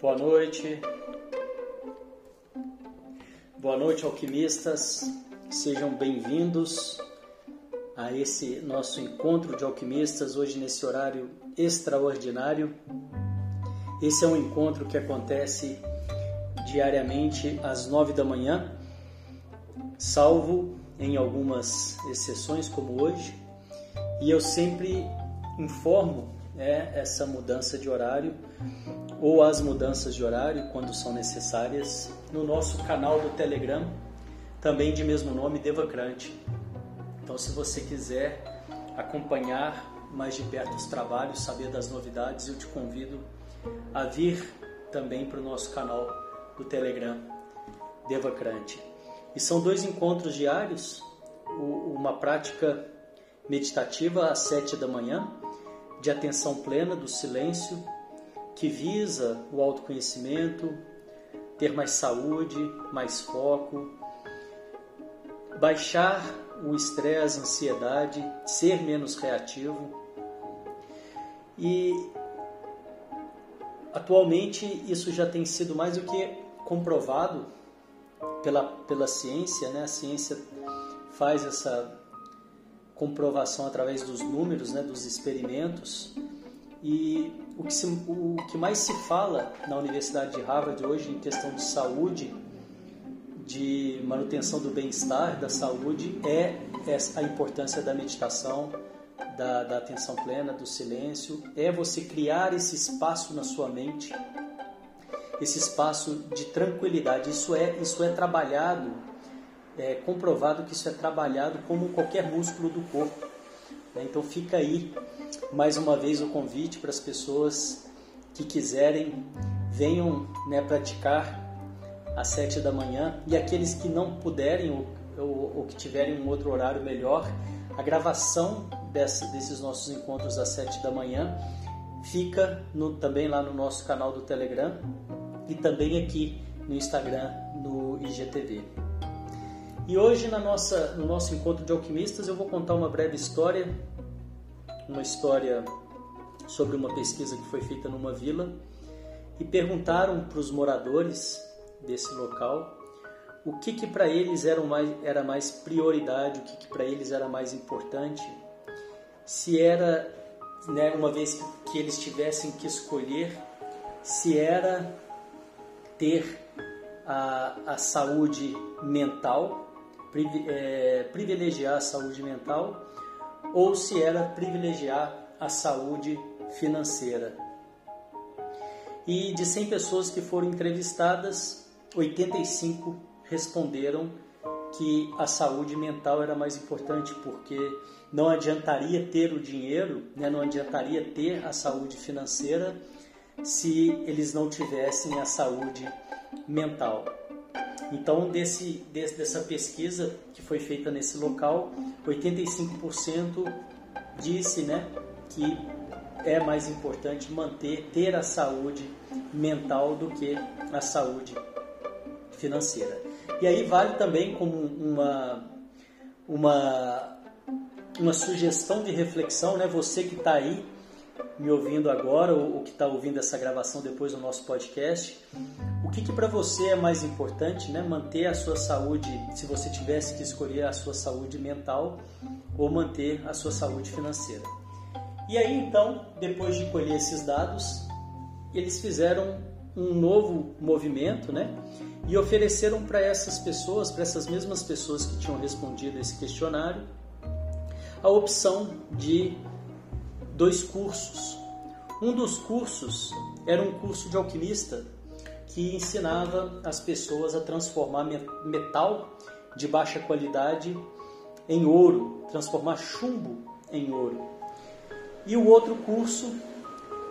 Boa noite. Boa noite, alquimistas. Sejam bem-vindos a esse nosso encontro de alquimistas hoje nesse horário extraordinário. Esse é um encontro que acontece diariamente às nove da manhã, salvo em algumas exceções como hoje. E eu sempre informo é, essa mudança de horário ou as mudanças de horário quando são necessárias no nosso canal do Telegram, também de mesmo nome, Devacrante. Então, se você quiser acompanhar mais de perto os trabalhos, saber das novidades, eu te convido a vir também para o nosso canal do Telegram, Devacrante. E são dois encontros diários, uma prática meditativa às sete da manhã, de atenção plena do silêncio que visa o autoconhecimento, ter mais saúde, mais foco, baixar o estresse, a ansiedade, ser menos reativo. E atualmente isso já tem sido mais do que comprovado pela, pela ciência, né? A ciência faz essa comprovação através dos números, né, dos experimentos. E o que, se, o que mais se fala na Universidade de Harvard hoje em questão de saúde, de manutenção do bem-estar, da saúde, é a importância da meditação, da, da atenção plena, do silêncio, é você criar esse espaço na sua mente, esse espaço de tranquilidade. Isso é, isso é trabalhado, é comprovado que isso é trabalhado como qualquer músculo do corpo. Né? Então fica aí mais uma vez o convite para as pessoas que quiserem venham né, praticar às sete da manhã e aqueles que não puderem ou, ou, ou que tiverem um outro horário melhor, a gravação desse, desses nossos encontros às sete da manhã fica no, também lá no nosso canal do Telegram e também aqui no Instagram, no IGTV. E hoje na nossa, no nosso encontro de alquimistas eu vou contar uma breve história uma história sobre uma pesquisa que foi feita numa vila e perguntaram para os moradores desse local o que, que para eles era mais, era mais prioridade, o que, que para eles era mais importante, se era, né, uma vez que eles tivessem que escolher, se era ter a, a saúde mental, privilegiar a saúde mental ou se era privilegiar a saúde financeira. E de 100 pessoas que foram entrevistadas, 85 responderam que a saúde mental era mais importante, porque não adiantaria ter o dinheiro, né, não adiantaria ter a saúde financeira se eles não tivessem a saúde mental. Então, desse, desse, dessa pesquisa que foi feita nesse local, 85% disse né, que é mais importante manter, ter a saúde mental do que a saúde financeira. E aí vale também como uma, uma, uma sugestão de reflexão, né? Você que está aí me ouvindo agora ou, que está ouvindo essa gravação depois do nosso podcast, o que, que para você é mais importante, né? Manter a sua saúde, se você tivesse que escolher a sua saúde mental ou manter a sua saúde financeira. E aí então, depois de colher esses dados, eles fizeram um novo movimento, né? E ofereceram para essas pessoas, para essas mesmas pessoas que tinham respondido esse questionário, a opção de dois cursos. Um dos cursos era um curso de alquimista que ensinava as pessoas a transformar metal de baixa qualidade em ouro, transformar chumbo em ouro. E o outro curso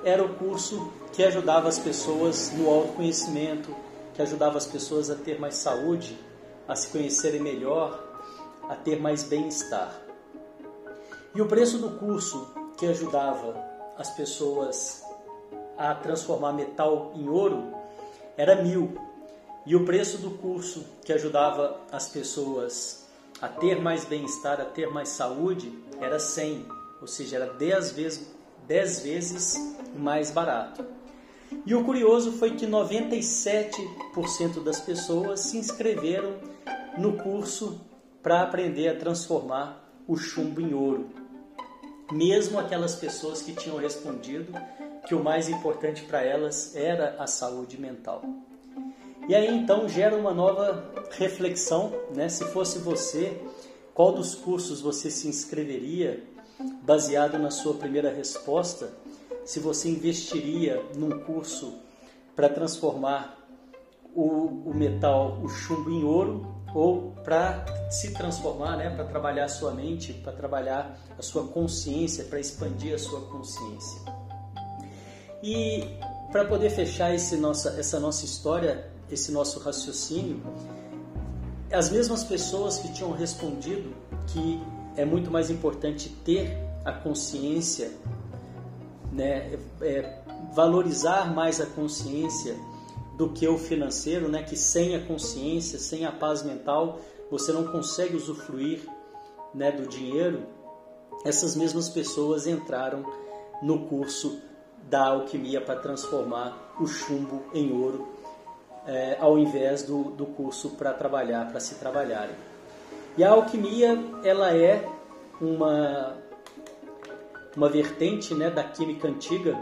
era o curso que ajudava as pessoas no autoconhecimento, que ajudava as pessoas a ter mais saúde, a se conhecerem melhor, a ter mais bem-estar. E o preço do curso que ajudava as pessoas a transformar metal em ouro era mil. E o preço do curso que ajudava as pessoas a ter mais bem-estar, a ter mais saúde, era 100, ou seja, era 10 vezes, 10 vezes mais barato. E o curioso foi que 97% das pessoas se inscreveram no curso para aprender a transformar o chumbo em ouro. Mesmo aquelas pessoas que tinham respondido que o mais importante para elas era a saúde mental. E aí então gera uma nova reflexão, né? Se fosse você, qual dos cursos você se inscreveria baseado na sua primeira resposta? Se você investiria num curso para transformar o, o, metal, o chumbo em ouro, ou para se transformar, né? Para trabalhar a sua mente, para trabalhar a sua consciência, para expandir a sua consciência. E para poder fechar esse nossa, essa nossa história esse nosso raciocínio, as mesmas pessoas que tinham respondido que é muito mais importante ter a consciência, né, é, valorizar mais a consciência do que o financeiro, né, que sem a consciência, sem a paz mental, você não consegue usufruir né, do dinheiro. Essas mesmas pessoas entraram no curso da alquimia para transformar o chumbo em ouro é, ao invés do, do curso para trabalhar, para se trabalharem. E a alquimia, ela é uma, uma vertente né, da química antiga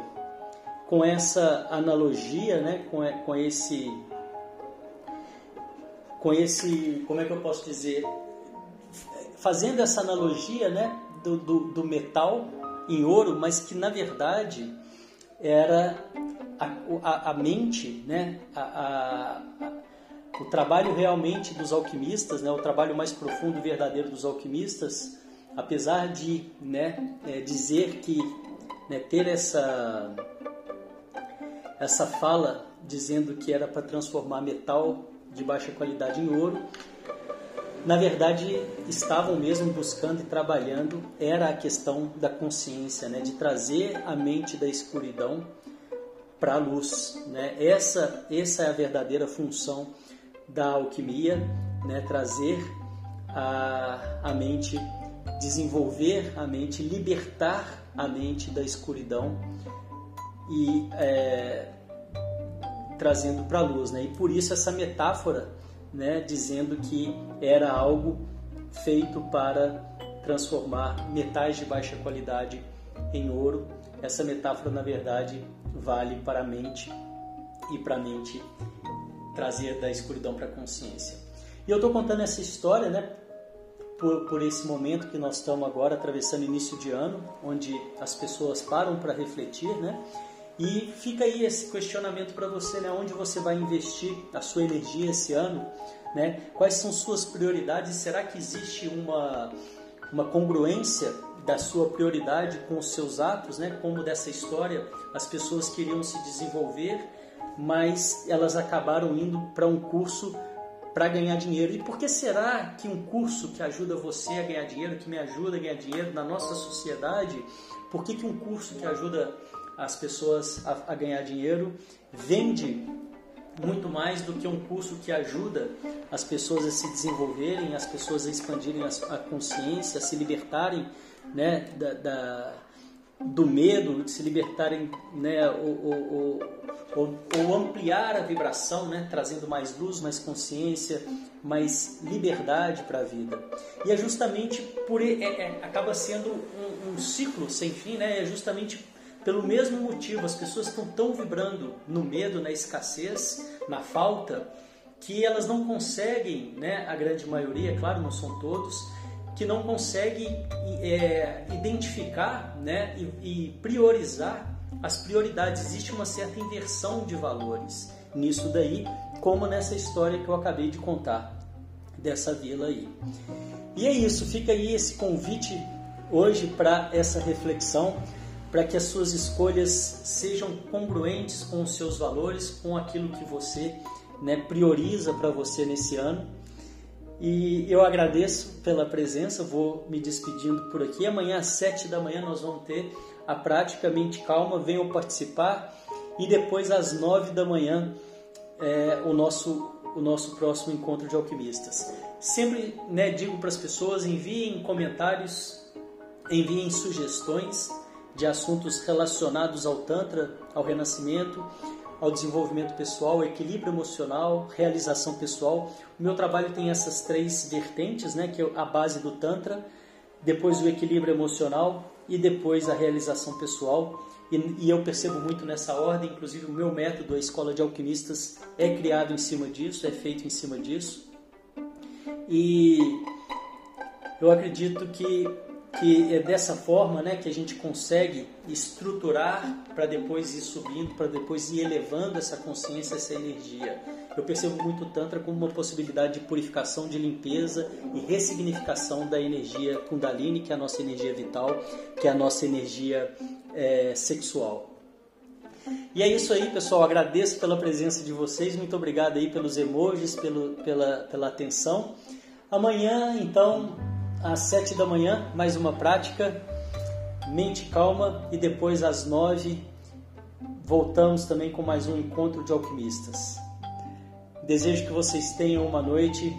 com essa analogia, né, com, com esse com esse, como é que eu posso dizer, fazendo essa analogia, né, do, do, do metal em ouro, mas que na verdade era a, a, a mente, né, a, a, o trabalho realmente dos alquimistas, né, o trabalho mais profundo e verdadeiro dos alquimistas, apesar de né, é, dizer que né, ter essa essa fala dizendo que era para transformar metal de baixa qualidade em ouro, na verdade estavam mesmo buscando e trabalhando era a questão da consciência, né, de trazer a mente da escuridão para a luz. Né? Essa, essa é a verdadeira função da alquimia, né? trazer a, a mente, desenvolver a mente, libertar a mente da escuridão e é, trazendo para a luz. Né? E por isso essa metáfora, né? dizendo que era algo feito para transformar metais de baixa qualidade em ouro. Essa metáfora, na verdade, vale para a mente e para a mente trazer da escuridão para a consciência. E eu estou contando essa história, né, por, por esse momento que nós estamos agora atravessando início de ano, onde as pessoas param para refletir, né? E fica aí esse questionamento para você, né? Onde você vai investir a sua energia esse ano, né? Quais são suas prioridades? Será que existe uma uma congruência da sua prioridade com os seus atos, né? Como dessa história, as pessoas queriam se desenvolver, mas elas acabaram indo para um curso para ganhar dinheiro. E por que será que um curso que ajuda você a ganhar dinheiro, que me ajuda a ganhar dinheiro na nossa sociedade, por que, que um curso que ajuda as pessoas a, a ganhar dinheiro vende muito mais do que um curso que ajuda as pessoas a se desenvolverem, as pessoas a expandirem a consciência, a se libertarem né, da, da, do medo, de se libertarem, né, ou, ampliar a vibração, né, trazendo mais luz, mais consciência, mais liberdade para a vida. E é justamente por é, é, acaba sendo um, um, ciclo sem fim, né, é justamente pelo mesmo motivo as pessoas estão tão vibrando no medo, na escassez, na falta, que elas não conseguem, né, a grande maioria, claro, não são todos, que não consegue é, identificar né, e, e priorizar as prioridades. Existe uma certa inversão de valores nisso daí, como nessa história que eu acabei de contar dessa vila aí. E é isso, fica aí esse convite hoje para essa reflexão, para que as suas escolhas sejam congruentes com os seus valores, com aquilo que você né, prioriza para você nesse ano e eu agradeço pela presença, vou me despedindo por aqui. Amanhã às sete da manhã nós vamos ter a prática Mente Calma, venham participar. E depois às nove da manhã é, o, nosso, o nosso próximo encontro de alquimistas. Sempre né, digo para as pessoas, enviem comentários, enviem sugestões de assuntos relacionados ao Tantra, ao Renascimento, ao desenvolvimento pessoal, equilíbrio emocional, realização pessoal. O meu trabalho tem essas três vertentes, né, que é a base do Tantra, depois o equilíbrio emocional e depois a realização pessoal. E, e eu percebo muito nessa ordem, inclusive o meu método, a Escola de Alquimistas, é criado em cima disso, é feito em cima disso. E eu acredito que que é dessa forma né, que a gente consegue estruturar para depois ir subindo, para depois ir elevando essa consciência, essa energia. Eu percebo muito o Tantra como uma possibilidade de purificação, de limpeza e ressignificação da energia Kundalini, que é a nossa energia vital, que é a nossa energia é, sexual. E é isso aí, pessoal. Agradeço pela presença de vocês. Muito obrigado aí pelos emojis, pelo, pela, pela atenção. Amanhã, então, às sete da manhã, mais uma prática, mente calma, e depois às nove voltamos também com mais um encontro de alquimistas. Desejo que vocês tenham uma noite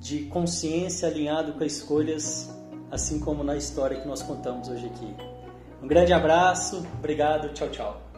de consciência alinhado com as escolhas, assim como na história que nós contamos hoje aqui. Um grande abraço, obrigado, tchau, tchau.